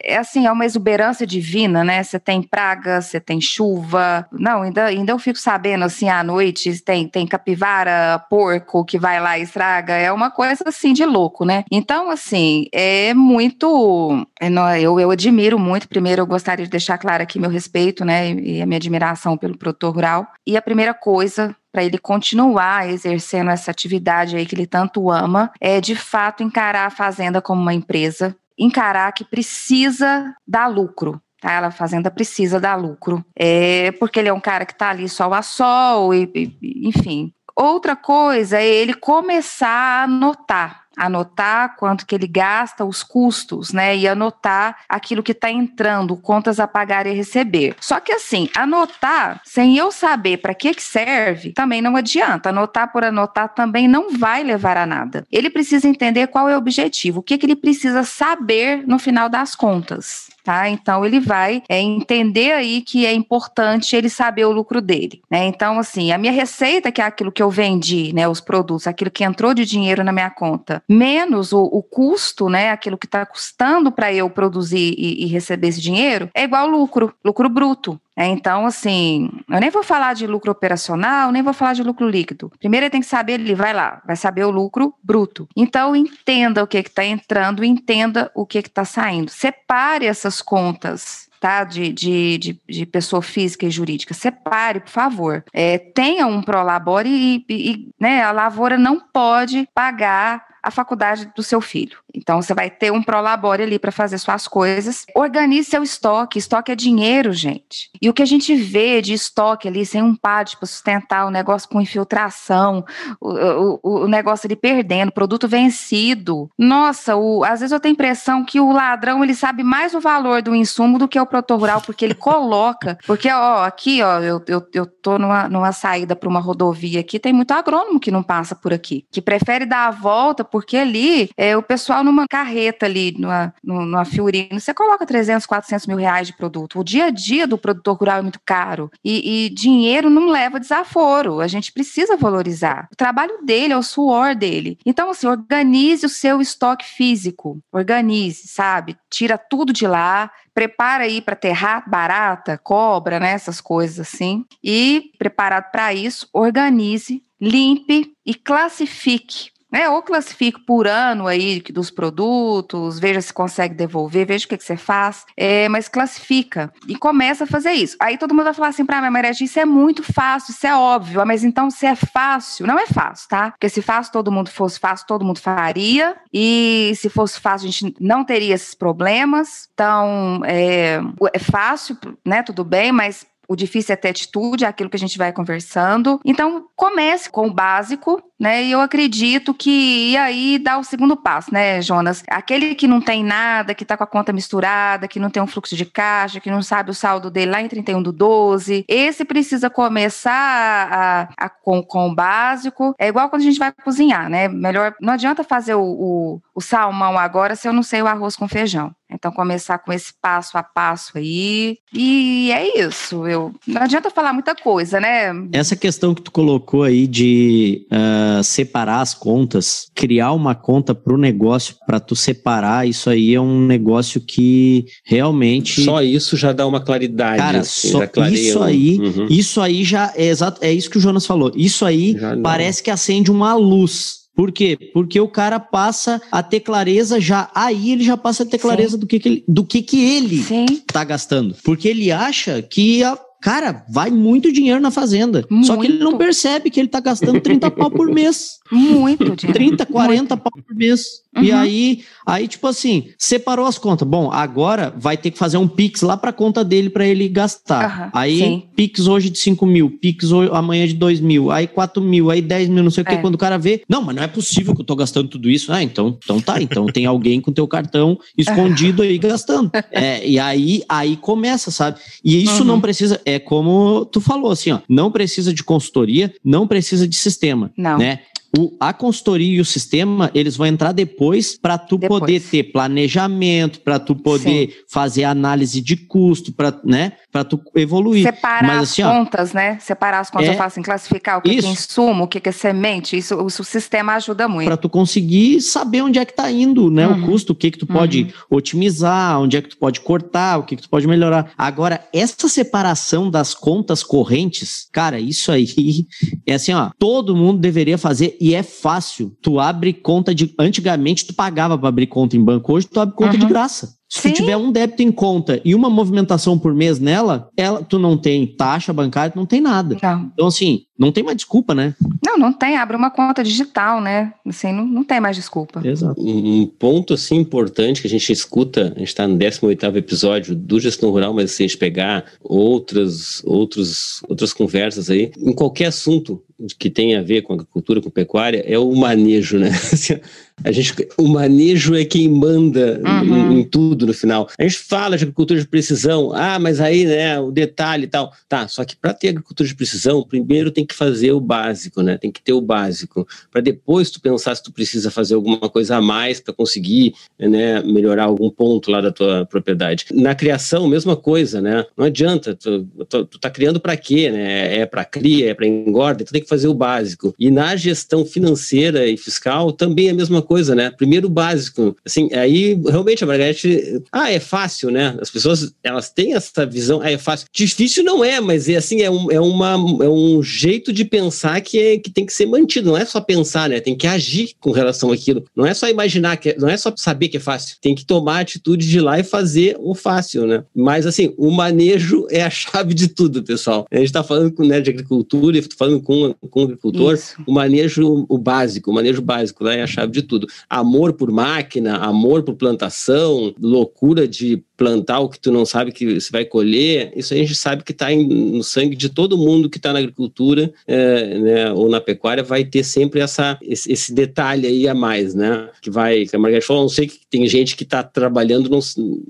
é assim, é uma exuberância divina, né? Você tem praga, você tem chuva. Não, ainda, ainda eu fico sabendo, assim, à noite, tem, tem capivara, porco que vai lá e estraga. É uma coisa, assim, de louco, né? Então, assim, é muito. É, eu, eu admiro muito. Primeiro, eu gostaria de deixar claro aqui meu respeito, né? E a minha admiração pelo produtor rural. E a primeira coisa para ele continuar exercendo essa atividade aí que ele tanto ama, é de fato encarar a fazenda como uma empresa, encarar que precisa dar lucro. Tá? A fazenda precisa dar lucro. É porque ele é um cara que está ali sol a sol, e, e, enfim. Outra coisa é ele começar a anotar anotar quanto que ele gasta, os custos, né? E anotar aquilo que está entrando, contas a pagar e receber. Só que assim, anotar sem eu saber para que que serve, também não adianta. Anotar por anotar também não vai levar a nada. Ele precisa entender qual é o objetivo, o que que ele precisa saber no final das contas. Tá? Então ele vai é, entender aí que é importante ele saber o lucro dele, né? Então assim, a minha receita que é aquilo que eu vendi, né, os produtos, aquilo que entrou de dinheiro na minha conta, menos o, o custo, né, aquilo que está custando para eu produzir e, e receber esse dinheiro, é igual lucro, lucro bruto. É, então, assim, eu nem vou falar de lucro operacional, nem vou falar de lucro líquido. Primeiro ele tem que saber, ele vai lá, vai saber o lucro bruto. Então, entenda o que está entrando, entenda o que está saindo. Separe essas contas tá? De, de, de, de, pessoa física e jurídica. Separe, por favor. É, tenha um prolabore e, e, e né, a lavoura não pode pagar a faculdade do seu filho. Então você vai ter um prolabore ali para fazer suas coisas. Organize seu estoque. Estoque é dinheiro, gente. E o que a gente vê de estoque ali sem um pad para sustentar o negócio com infiltração, o, o, o, negócio ali perdendo, produto vencido. Nossa, o, às vezes eu tenho a impressão que o ladrão ele sabe mais o valor do insumo do que o produtor rural, porque ele coloca. Porque, ó, aqui, ó, eu, eu, eu tô numa, numa saída para uma rodovia aqui, tem muito agrônomo que não passa por aqui, que prefere dar a volta por porque ali é, o pessoal numa carreta ali, numa, numa Fiorino, você coloca 300, 400 mil reais de produto. O dia a dia do produtor rural é muito caro e, e dinheiro não leva desaforo. A gente precisa valorizar. O trabalho dele é o suor dele. Então, assim, organize o seu estoque físico. Organize, sabe? Tira tudo de lá, prepara aí para terrar barata, cobra, né, essas coisas assim. E preparado para isso, organize, limpe e classifique né? Ou classifique por ano aí dos produtos, veja se consegue devolver, veja o que, que você faz, é, mas classifica e começa a fazer isso. Aí todo mundo vai falar assim para mim, Maria, isso é muito fácil, isso é óbvio, mas então se é fácil, não é fácil, tá? Porque se fácil todo mundo fosse fácil, todo mundo faria, e se fosse fácil a gente não teria esses problemas. Então, é, é fácil, né? Tudo bem, mas o difícil é ter atitude, é aquilo que a gente vai conversando. Então, comece com o básico, né? E eu acredito que e aí dá o segundo passo, né, Jonas? Aquele que não tem nada, que tá com a conta misturada, que não tem um fluxo de caixa, que não sabe o saldo dele lá em 31 do 12, esse precisa começar a, a com, com o básico. É igual quando a gente vai cozinhar, né? Melhor, não adianta fazer o, o, o salmão agora se eu não sei o arroz com feijão. Então, começar com esse passo a passo aí. E é isso. Eu, não adianta falar muita coisa, né? Essa questão que tu colocou aí de uh, separar as contas, criar uma conta para o negócio para tu separar, isso aí é um negócio que realmente. Só isso já dá uma claridade. Cara, assim, só isso aí, uhum. isso aí já é exato. É isso que o Jonas falou. Isso aí parece que acende uma luz por quê? Porque o cara passa a ter clareza já, aí ele já passa a ter clareza Sim. do que, que ele, do que, que ele Sim. tá gastando. Porque ele acha que a, Cara, vai muito dinheiro na fazenda. Muito. Só que ele não percebe que ele tá gastando 30 pau por mês. Muito dinheiro. 30, 40 muito. pau por mês. Uhum. E aí, aí, tipo assim, separou as contas. Bom, agora vai ter que fazer um Pix lá pra conta dele para ele gastar. Uhum, aí, sim. Pix hoje de 5 mil, Pix hoje, amanhã de 2 mil, aí 4 mil, aí 10 mil, não sei o que. É. Quando o cara vê, não, mas não é possível que eu tô gastando tudo isso. Ah, então, então tá. Então tem alguém com teu cartão escondido aí gastando. É, e aí, aí começa, sabe? E isso uhum. não precisa, é como tu falou, assim, ó, não precisa de consultoria, não precisa de sistema. Não. Né? O, a consultoria e o sistema, eles vão entrar depois para tu depois. poder ter planejamento, para tu poder Sim. fazer análise de custo, para né, para tu evoluir. Separar Mas, assim, as ó, contas, né? Separar as contas, é, eu faço assim, classificar o que, que é insumo, o que, que é semente, isso o, o sistema ajuda muito. Para tu conseguir saber onde é que tá indo, né, uhum. o custo, o que que tu pode uhum. otimizar, onde é que tu pode cortar, o que que tu pode melhorar. Agora, essa separação das contas correntes, cara, isso aí é assim, ó, todo mundo deveria fazer e é fácil. Tu abre conta de. Antigamente tu pagava para abrir conta em banco, hoje tu abre conta uhum. de graça. Se Sim. tu tiver um débito em conta e uma movimentação por mês nela, ela, tu não tem taxa bancária, tu não tem nada. Não. Então, assim, não tem mais desculpa, né? Não, não tem. Abre uma conta digital, né? Assim, não, não tem mais desculpa. Exato. Um ponto, assim, importante que a gente escuta, a gente está no 18º episódio do Gestão Rural, mas se a gente pegar outras, outros, outras conversas aí, em qualquer assunto que tenha a ver com agricultura, com pecuária, é o manejo, né? Assim, a gente, o manejo é quem manda uhum. em, em, tudo no final. A gente fala de agricultura de precisão, ah, mas aí, né, o detalhe e tal. Tá, só que para ter agricultura de precisão, primeiro tem que fazer o básico, né? Tem que ter o básico, para depois tu pensar se tu precisa fazer alguma coisa a mais para conseguir, né, melhorar algum ponto lá da tua propriedade. Na criação, mesma coisa, né? Não adianta, tu, tu, tu tá criando para quê, né? É para cria, é para engorda, tu tem que fazer o básico. E na gestão financeira e fiscal também é a mesma coisa, né? Primeiro o básico. Assim, aí realmente a Margarete, ah, é fácil, né? As pessoas, elas têm essa visão, ah, é fácil. Difícil não é, mas é assim, é um, é uma, é um jeito de pensar que, é, que tem que ser mantido. Não é só pensar, né? Tem que agir com relação àquilo. Não é só imaginar, que é, não é só saber que é fácil. Tem que tomar a atitude de ir lá e fazer o fácil, né? Mas assim, o manejo é a chave de tudo, pessoal. A gente tá falando com, né, de agricultura e falando com, com o agricultor, Isso. o manejo o básico, o manejo básico né, é a chave de tudo. Amor por máquina, amor por plantação, loucura de plantar o que tu não sabe que você vai colher, isso a gente sabe que está no sangue de todo mundo que está na agricultura é, né, ou na pecuária, vai ter sempre essa, esse, esse, detalhe aí a mais, né? Que vai, que a Margareth falou, não sei que tem gente que está trabalhando não,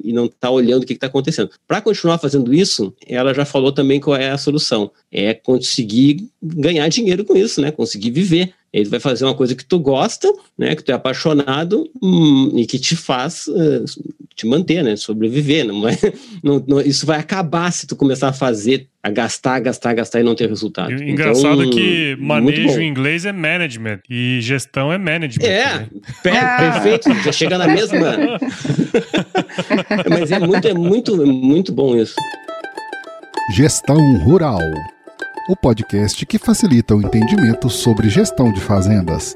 e não está olhando o que está acontecendo. Para continuar fazendo isso, ela já falou também qual é a solução, é conseguir ganhar dinheiro com isso, né? Conseguir viver. Ele vai fazer uma coisa que tu gosta, né? Que tu é apaixonado hum, e que te faz uh, te manter, né? Sobreviver. Não vai, não, não, isso vai acabar se tu começar a fazer, a gastar, gastar, gastar e não ter resultado. E engraçado então, que manejo em inglês é management e gestão é management. É, perfeito. Já chega na mesma. Mas é muito, é muito, muito bom isso. Gestão rural o podcast que facilita o entendimento sobre gestão de fazendas.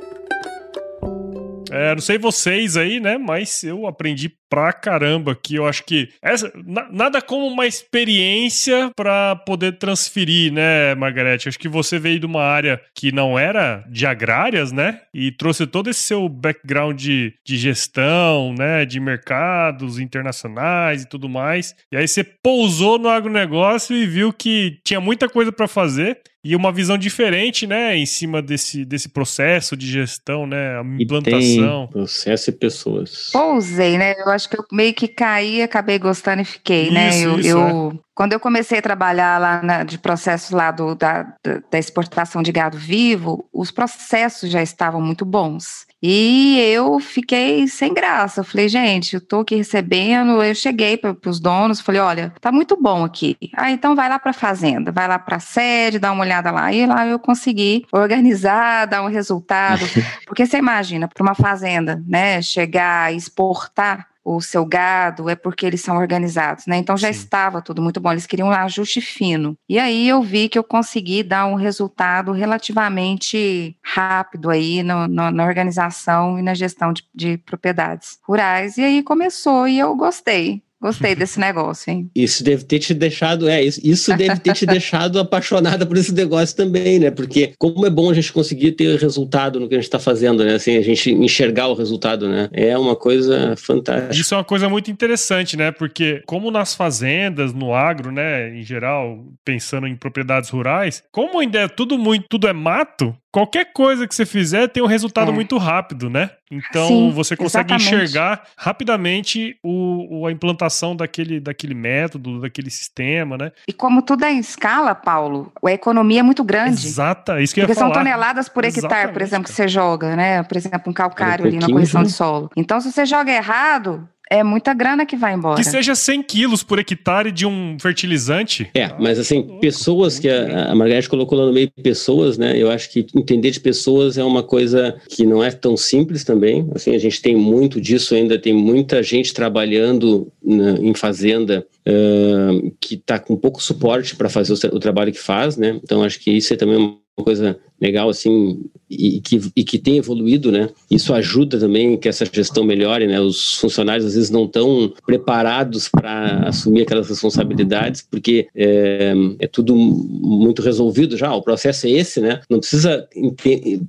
É, não sei vocês aí, né? Mas eu aprendi pra caramba aqui. Eu acho que essa, na, nada como uma experiência para poder transferir, né, Margarete? Acho que você veio de uma área que não era de agrárias, né? E trouxe todo esse seu background de, de gestão, né? De mercados internacionais e tudo mais. E aí você pousou no agronegócio e viu que tinha muita coisa para fazer e uma visão diferente, né, em cima desse, desse processo de gestão, né, a implantação. processo e pessoas. Pousei, né? Eu acho que eu meio que caí, acabei gostando e fiquei, né? isso, né? Eu, isso, eu é. Quando eu comecei a trabalhar lá na, de processo lá do, da, da exportação de gado vivo, os processos já estavam muito bons. E eu fiquei sem graça. Eu falei, gente, eu tô aqui recebendo. Eu cheguei para os donos, falei, olha, tá muito bom aqui. Ah, então vai lá para a fazenda, vai lá para a sede, dá uma olhada lá. E lá eu consegui organizar, dar um resultado. Porque você imagina, para uma fazenda, né, chegar e exportar o seu gado, é porque eles são organizados, né? Então já Sim. estava tudo muito bom, eles queriam um ajuste fino. E aí eu vi que eu consegui dar um resultado relativamente rápido aí no, no, na organização e na gestão de, de propriedades rurais. E aí começou e eu gostei Gostei desse negócio, hein? Isso deve ter te deixado, é, isso, isso deve ter te deixado apaixonada por esse negócio também, né? Porque como é bom a gente conseguir ter resultado no que a gente está fazendo, né? Assim, a gente enxergar o resultado, né? É uma coisa fantástica. Isso é uma coisa muito interessante, né? Porque como nas fazendas, no agro, né, em geral, pensando em propriedades rurais, como ainda é tudo muito, tudo é mato, qualquer coisa que você fizer tem um resultado É. muito rápido, né? Então Sim, você consegue exatamente. enxergar rapidamente o, o- a implantação daquele, daquele método, daquele sistema, né? E como tudo é em escala, Paulo, a economia é muito grande. Exata, isso que eu ia Porque são falar. toneladas por hectare, por Exatamente, exemplo, que cara. você joga, né? Por exemplo, um calcário ali na correção de solo. Então, se você joga errado, é muita grana que vai embora. Que seja 100 quilos por hectare de um fertilizante. É, mas assim, louco, pessoas que a, a Margareth colocou lá no meio, pessoas, né? Eu acho que entender de pessoas é uma coisa que não é tão simples também. Assim, a gente tem muito disso ainda, tem muita gente trabalhando na- em fazenda ah, que está com pouco suporte para fazer o, o trabalho que faz, né? Então acho que isso é também uma coisa legal assim e que, e que tem evoluído, né? Isso ajuda também que essa gestão melhore, né? Os funcionários às vezes não estão preparados para assumir aquelas responsabilidades porque é, é tudo muito resolvido já. O processo é esse, né? Não precisa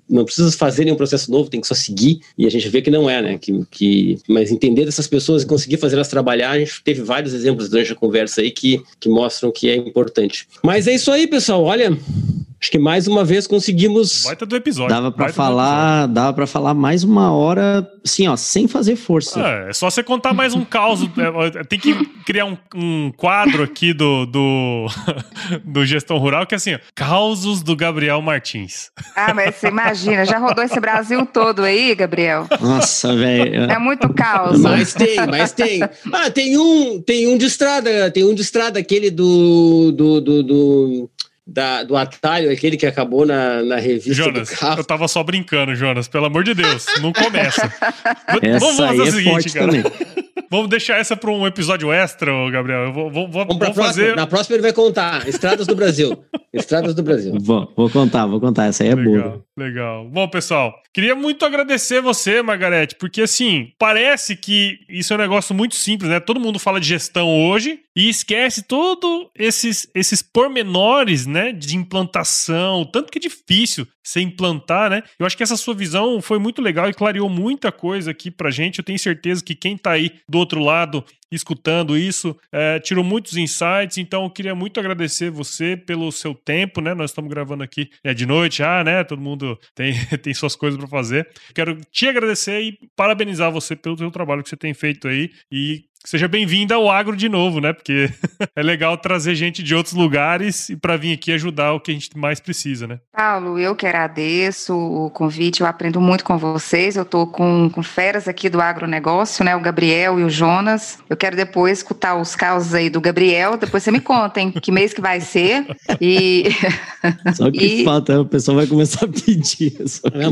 não precisa fazer nenhum processo novo, tem que só seguir e a gente vê que não é, né? Que, que mas entender dessas pessoas e conseguir fazer elas trabalhar, a gente teve vários exemplos durante a conversa aí que que mostram que é importante. Mas é isso aí, pessoal. Olha, Acho que mais uma vez conseguimos. Baita do episódio. Dava do falar, dava para falar mais uma hora, assim, ó, sem fazer força. É, é só você contar mais um caos. é, Tem que criar um, um quadro aqui do, do, do Gestão Rural, que é assim, ó, causos do Gabriel Martins. Ah, mas você imagina, já rodou esse Brasil todo aí, Gabriel? Nossa, velho. É muito caos. Mas tem, mas tem. Ah, tem um, tem um de estrada, tem um de estrada, aquele do. do, do, do, da- do atalho, aquele que acabou na, na revista Jonas, do carro. eu tava só brincando, Jonas. Pelo amor de Deus, não começa. Essa vamos aí fazer é o seguinte, forte cara. Vamos deixar essa pra um episódio extra, Gabriel. Eu vou, vou, vou, Vamos próxima. fazer. Na próxima ele vai contar. Estradas do Brasil. Estradas do Brasil. Vou, vou contar, vou contar. Essa aí é boa. Legal. Bom, pessoal, queria muito agradecer você, Margarete, porque assim, parece que isso é um negócio muito simples, né? Todo mundo fala de gestão hoje e esquece todos esses, esses pormenores, né, de implantação, tanto que é difícil você implantar, né? Eu acho que essa sua visão foi muito legal e clareou muita coisa aqui pra gente. Eu tenho certeza que quem tá aí do outro lado escutando isso, é, tirou muitos insights, então eu queria muito agradecer você pelo seu tempo, né? Nós estamos gravando aqui é de noite, ah, né? Todo mundo tem, tem suas coisas para fazer. Quero te agradecer e parabenizar você pelo seu trabalho que você tem feito aí e Seja bem-vinda ao agro de novo, né? Porque é legal trazer gente de outros lugares e para vir aqui ajudar o que a gente mais precisa, né? Paulo, eu que agradeço o convite, eu aprendo muito com vocês. Eu estou com, com feras aqui do agronegócio, né? O Gabriel e o Jonas. Eu quero depois escutar os causos aí do Gabriel. Depois você me contem que mês que vai ser. E Só que E- falta, o pessoal vai começar a pedir.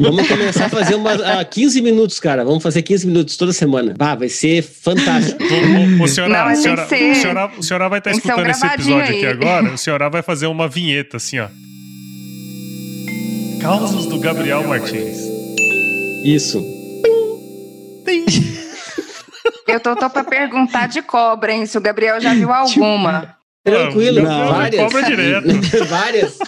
Vamos começar a fazer uma, ah, 15 minutos, cara. Vamos fazer 15 minutos toda semana. Bah, vai ser fantástico. Ô, senhora, Não, tem senhora, ser- senhora, a senhora vai estar escutando esse episódio aqui aí. agora. A senhora vai fazer uma vinheta assim, ó. Causos do Gabriel Martins. Isso. eu tô, tô para perguntar de cobra, hein? Se o Gabriel já viu alguma. Tranquilo, Não, várias. cobra direto. várias.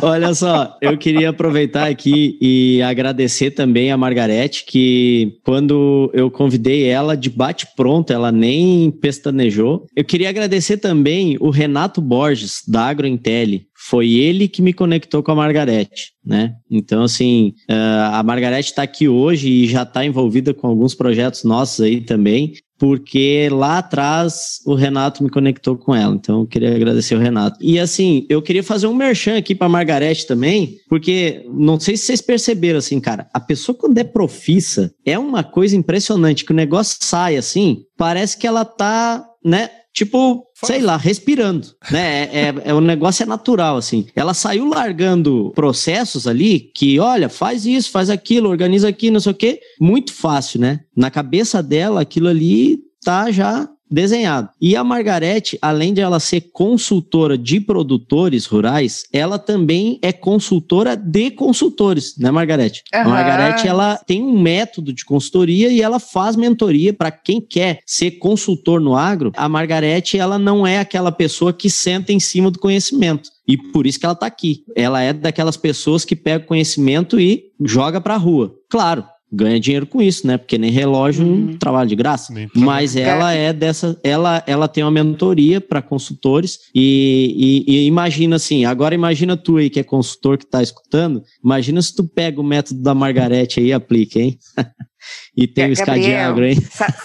Olha só, eu queria aproveitar aqui e agradecer também a Margarete, que quando eu convidei ela de bate-pronto, ela nem pestanejou. Eu queria agradecer também o Renato Borges, da AgroIntel. Foi ele que me conectou com a Margarete, né? Então, assim, ah, a Margarete está aqui hoje e já está envolvida com alguns projetos nossos aí também, porque lá atrás o Renato me conectou com ela. Então, eu queria agradecer o Renato. E assim, eu queria fazer um merchan aqui para Margarete também, porque não sei se vocês perceberam assim, cara, a pessoa quando é profissa é uma coisa impressionante que o negócio sai assim, parece que ela tá, né? Tipo, sei lá, respirando, né? É, é, é- o negócio é natural, assim. Ela saiu largando processos ali que, olha, faz isso, faz aquilo, organiza aqui, não sei o quê. Muito fácil, né? Na cabeça dela, aquilo ali tá já desenhado. E a Margarete, além de ela ser consultora de produtores rurais, ela também é consultora de consultores, né, Margarete? Uhum. A Margarete, ela tem um método de consultoria e ela faz mentoria para quem quer ser consultor no agro. A Margarete, ela não é aquela pessoa que senta em cima do conhecimento. E por isso que ela está aqui. Ela é daquelas pessoas que pega conhecimento e joga para a rua. Claro, ganha dinheiro com isso, né? Porque nem relógio uhum. trabalha de graça. Mas ela é dessa, ela, ela tem uma mentoria para consultores e, e, e, imagina assim, agora imagina tu aí que é consultor que está escutando, imagina se tu pega o método da Margarete aí e aplica, hein? e tem o escadiagro, hein?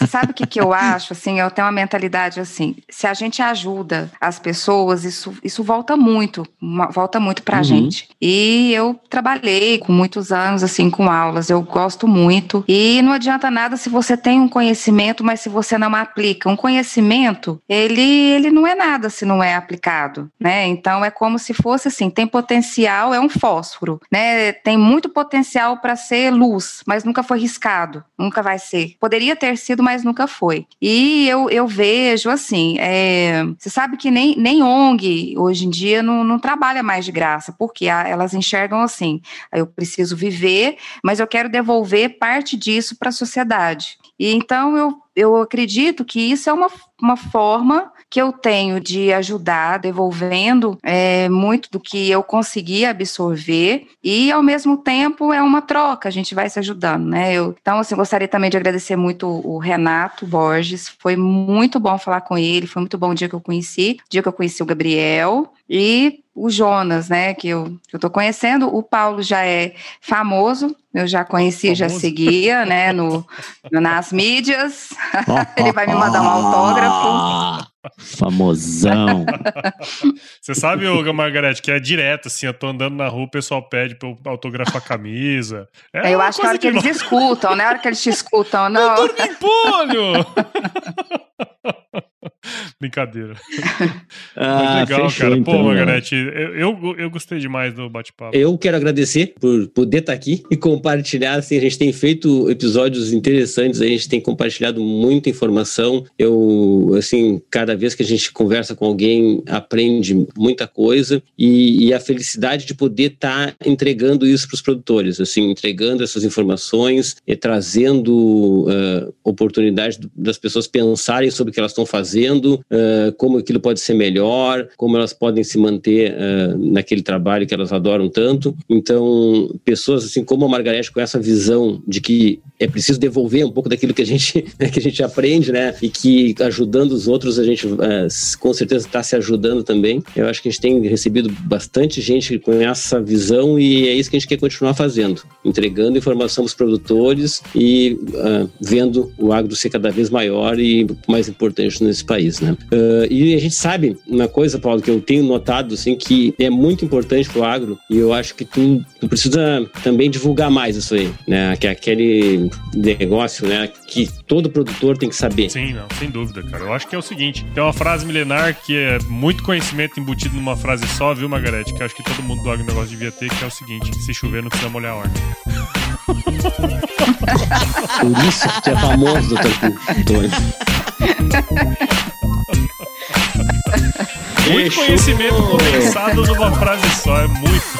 Sabe o que, que eu acho? Assim, eu tenho uma mentalidade assim: se a gente ajuda as pessoas, isso, isso volta muito, volta muito pra uhum. gente. E eu trabalhei com muitos anos, assim, com aulas, eu gosto muito. E não adianta nada se você tem um conhecimento, mas se você não aplica. Um conhecimento, ele, ele não é nada se não é aplicado, né? Então é como se fosse assim: tem potencial, é um fósforo, né? Tem muito potencial para ser luz, mas nunca foi riscado nunca vai ser. Poderia ter sido, mas nunca foi. E eu, eu vejo assim, é, você sabe que nem, nem ONG hoje em dia não, não trabalha mais de graça, porque elas enxergam assim, eu preciso viver, mas eu quero devolver parte disso para a sociedade. E então eu, eu acredito que isso é uma, uma forma que eu tenho de ajudar, devolvendo é, muito do que eu consegui absorver, e ao mesmo tempo é uma troca, a gente vai se ajudando, né? Eu, então, assim, gostaria também de agradecer muito o Renato Borges, foi muito bom falar com ele, foi muito bom o dia que eu conheci, o dia que eu conheci o Gabriel, e o Jonas, né, que eu, que eu tô conhecendo, o Paulo já é famoso, eu já conhecia, já seguia, né, no, nas mídias. Ele vai me mandar um autógrafo. Famosão. Você sabe, Olga Margarete, que é direto, assim, eu tô andando na rua, o pessoal pede pra eu autografar a camisa. É eu acho que a hora que eles escutam, né? A hora que eles te escutam, não. Eu dormi em Brincadeira. Ah, legal, fechou, cara. Pô, então, né? Margarete, eu, eu, eu, gostei demais do bate-papo. Eu quero agradecer por poder estar aqui e compartilhar. Assim, a gente tem feito episódios interessantes, a gente tem compartilhado muita informação. Eu, assim, cada vez que a gente conversa com alguém, aprende muita coisa e, e a felicidade de poder estar entregando isso para os produtores, assim, entregando essas informações e trazendo uh, oportunidade das pessoas pensarem sobre o que elas estão fazendo, uh, como aquilo pode ser melhor, como elas podem se manter uh, naquele trabalho que elas adoram tanto. Então, pessoas assim como a Margarete com essa visão de que é preciso devolver um pouco daquilo que a gente que a gente aprende, né? E que ajudando os outros a gente uh, com certeza está se ajudando também. Eu acho que a gente tem recebido bastante gente com essa visão e é isso que a gente quer continuar fazendo, entregando informação para os produtores e vendo o agro ser cada vez maior e mais importante nesse país, né? Uh, e a gente sabe uma coisa, Paulo, que eu tenho notado, assim, que é muito importante para o agro e eu acho que tu, tu precisa também divulgar mais isso aí, né? Que é aquele negócio, né? Que todo produtor tem que saber. Sim, não, sem dúvida, cara. Eu acho que é o seguinte, tem uma frase milenar que é muito conhecimento embutido numa frase só, viu, Margarete? Que eu acho que todo mundo do agronegócio devia ter, que é o seguinte, se chover não precisa molhar a horta. Por isso que é famoso, doutor Antônio. Muito conhecimento condensado numa frase só, é muito.